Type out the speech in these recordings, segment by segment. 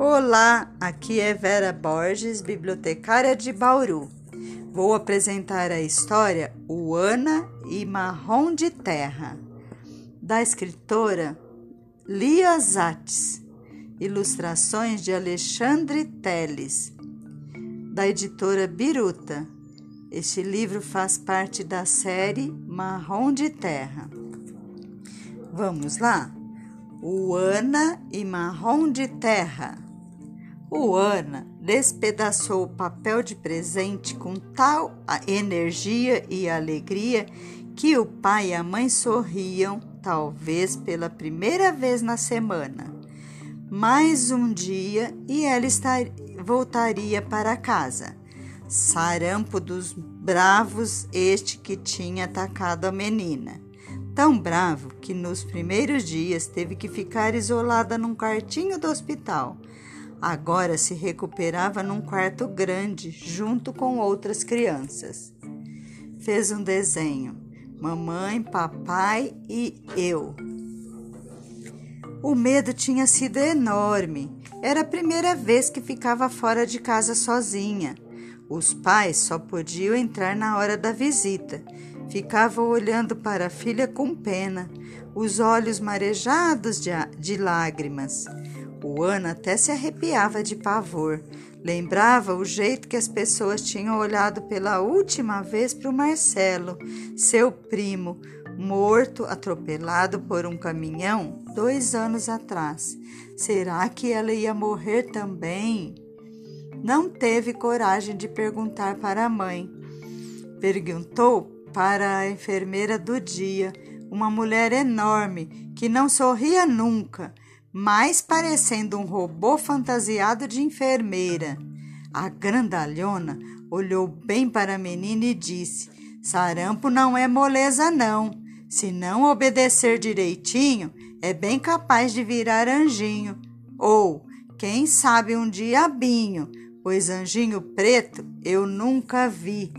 Olá, aqui é Vera Borges, bibliotecária de Bauru. Vou apresentar a história O Ana e Marrom de Terra, da escritora Lia Zates, ilustrações de Alexandre Teles, da editora Biruta. Este livro faz parte da série Marrom de Terra. Vamos lá? O Ana e Marrom de Terra. O Ana despedaçou o papel de presente com tal energia e alegria que o pai e a mãe sorriam, talvez pela primeira vez na semana. Mais um dia e ela estar, voltaria para casa. Sarampo dos bravos, este que tinha atacado a menina. Tão bravo que nos primeiros dias teve que ficar isolada num quartinho do hospital Agora se recuperava num quarto grande, junto com outras crianças. Fez um desenho: mamãe, papai e eu. O medo tinha sido enorme. Era a primeira vez que ficava fora de casa sozinha. Os pais só podiam entrar na hora da visita. Ficava olhando para a filha com pena, os olhos marejados de, de lágrimas. O Ana até se arrepiava de pavor. Lembrava o jeito que as pessoas tinham olhado pela última vez para o Marcelo, seu primo, morto, atropelado por um caminhão dois anos atrás. Será que ela ia morrer também? Não teve coragem de perguntar para a mãe. Perguntou para a enfermeira do dia, uma mulher enorme que não sorria nunca mais parecendo um robô fantasiado de enfermeira. A grandalhona olhou bem para a menina e disse: Sarampo não é moleza, não. Se não obedecer direitinho, é bem capaz de virar anjinho. Ou, quem sabe, um diabinho, pois anjinho preto eu nunca vi.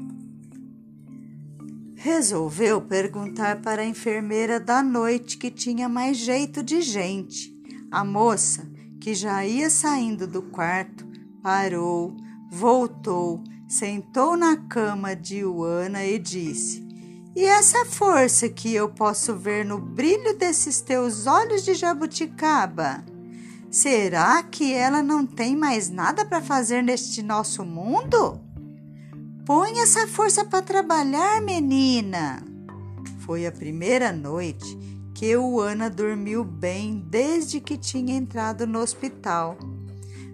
Resolveu perguntar para a enfermeira da noite que tinha mais jeito de gente. A moça, que já ia saindo do quarto, parou, voltou, sentou na cama de Uana e disse: E essa força que eu posso ver no brilho desses teus olhos de jabuticaba? Será que ela não tem mais nada para fazer neste nosso mundo? Põe essa força para trabalhar, menina. Foi a primeira noite que o Ana dormiu bem desde que tinha entrado no hospital.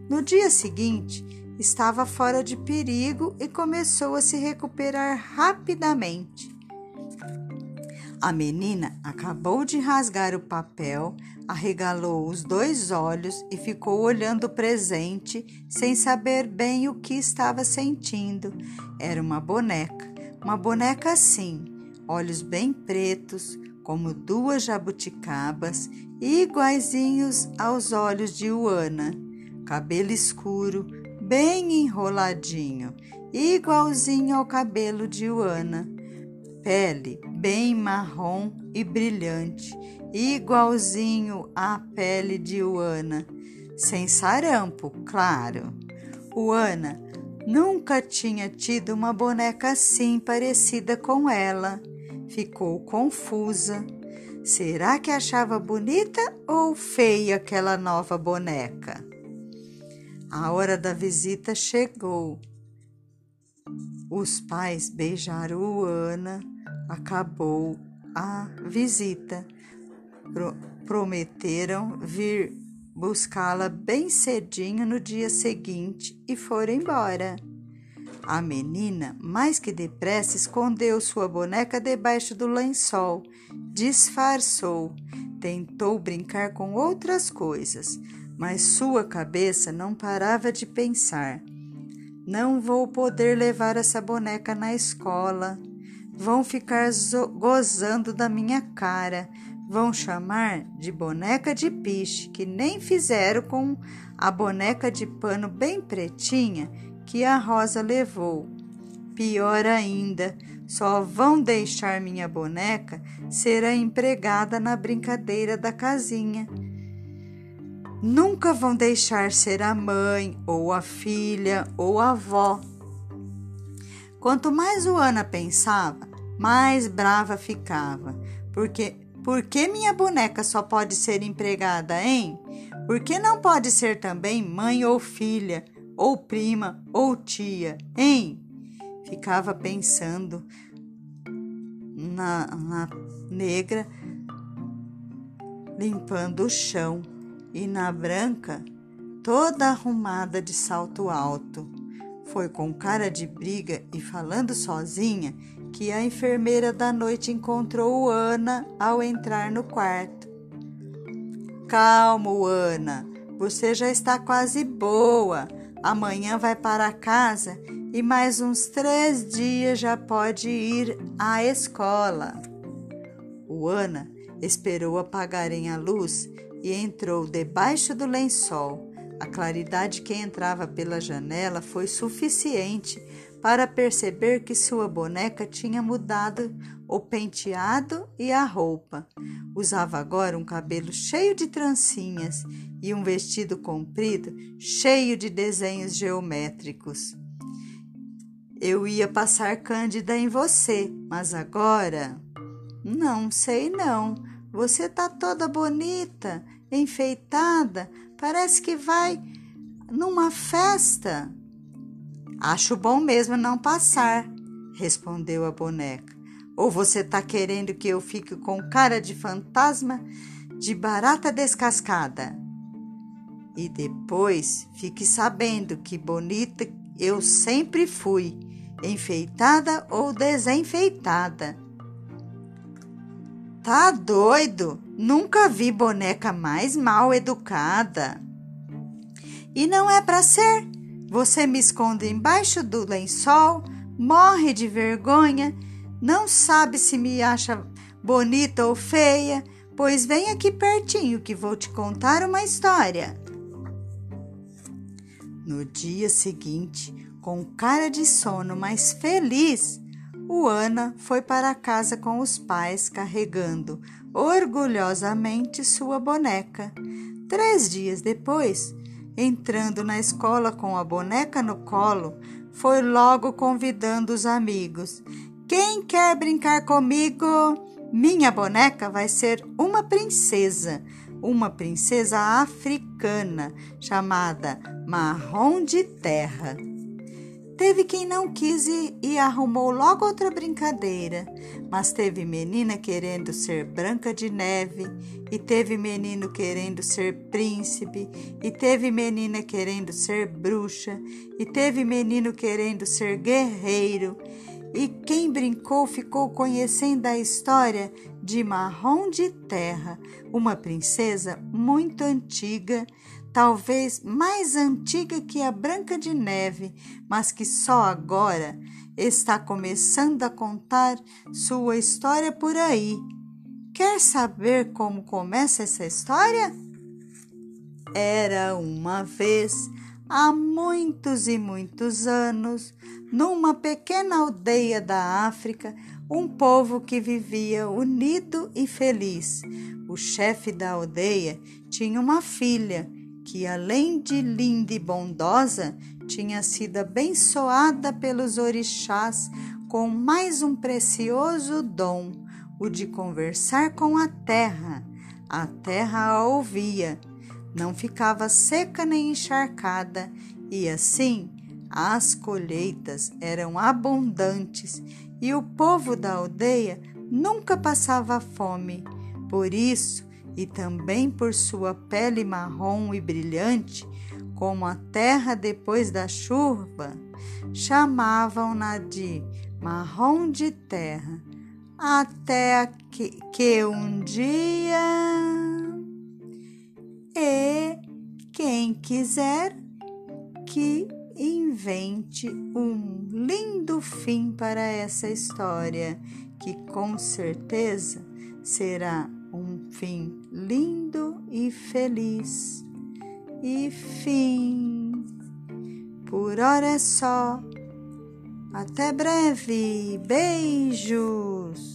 No dia seguinte, estava fora de perigo e começou a se recuperar rapidamente. A menina acabou de rasgar o papel, arregalou os dois olhos e ficou olhando o presente sem saber bem o que estava sentindo. Era uma boneca, uma boneca assim, olhos bem pretos, como duas jabuticabas iguaizinhos aos olhos de Uana, cabelo escuro, bem enroladinho, igualzinho ao cabelo de Uana, pele bem marrom e brilhante, igualzinho à pele de Uana, sem sarampo, claro. Uana nunca tinha tido uma boneca assim parecida com ela ficou confusa. Será que achava bonita ou feia aquela nova boneca? A hora da visita chegou. Os pais beijaram Ana, acabou a visita. Pro prometeram vir buscá-la bem cedinho no dia seguinte e foram embora. A menina, mais que depressa, escondeu sua boneca debaixo do lençol, disfarçou, tentou brincar com outras coisas, mas sua cabeça não parava de pensar. Não vou poder levar essa boneca na escola. Vão ficar gozando da minha cara. Vão chamar de boneca de piche, que nem fizeram com a boneca de pano bem pretinha que a Rosa levou. Pior ainda, só vão deixar minha boneca ser a empregada na brincadeira da casinha. nunca vão deixar ser a mãe, ou a filha, ou a avó. Quanto mais o Ana pensava, mais brava ficava, porque por que minha boneca só pode ser empregada, hein? Por que não pode ser também mãe ou filha, ou prima ou tia, hein? Ficava pensando na, na negra limpando o chão e na branca toda arrumada de salto alto. Foi com cara de briga e falando sozinha que a enfermeira da noite encontrou Ana ao entrar no quarto. Calmo, Ana, você já está quase boa. Amanhã vai para casa e mais uns três dias já pode ir à escola. O Ana esperou apagarem a luz e entrou debaixo do lençol. A claridade que entrava pela janela foi suficiente para perceber que sua boneca tinha mudado o penteado e a roupa. Usava agora um cabelo cheio de trancinhas e um vestido comprido cheio de desenhos geométricos. Eu ia passar Cândida em você, mas agora. Não sei não. Você tá toda bonita, enfeitada, parece que vai numa festa. Acho bom mesmo não passar, respondeu a boneca. Ou você tá querendo que eu fique com cara de fantasma de barata descascada? E depois fique sabendo que bonita eu sempre fui, enfeitada ou desenfeitada. Tá doido? Nunca vi boneca mais mal educada. E não é para ser. Você me esconde embaixo do lençol, morre de vergonha, não sabe se me acha bonita ou feia, pois vem aqui pertinho que vou te contar uma história. No dia seguinte, com cara de sono, mas feliz, o Ana foi para casa com os pais carregando orgulhosamente sua boneca. Três dias depois, entrando na escola com a boneca no colo, foi logo convidando os amigos. Quem quer brincar comigo? Minha boneca vai ser uma princesa, uma princesa africana chamada Marrom de Terra. Teve quem não quis e, arrumou logo outra brincadeira, mas teve menina querendo ser Branca de Neve, e teve menino querendo ser príncipe, e teve menina querendo ser bruxa, e teve menino querendo ser guerreiro. E quem brincou ficou conhecendo a história de Marrom de Terra, uma princesa muito antiga talvez mais antiga que a Branca de Neve, mas que só agora está começando a contar sua história por aí. Quer saber como começa essa história? Era uma vez, há muitos e muitos anos, numa pequena aldeia da África, um povo que vivia unido e feliz. O chefe da aldeia tinha uma filha que, além de linda e bondosa, tinha sido abençoada pelos orixás com mais um precioso dom, o de conversar com a terra. A terra a ouvia, não ficava seca nem encharcada, e assim as colheitas eram abundantes e o povo da aldeia nunca passava fome. Por isso, e também por sua pele marrom e brilhante, como a terra depois da chuva, chamavam-na de marrom de terra, até que, que um dia. E quem quiser que invente um lindo fim para essa história, que com certeza será um fim lindo e feliz. E fim. Por hora é só. Até breve. Beijos.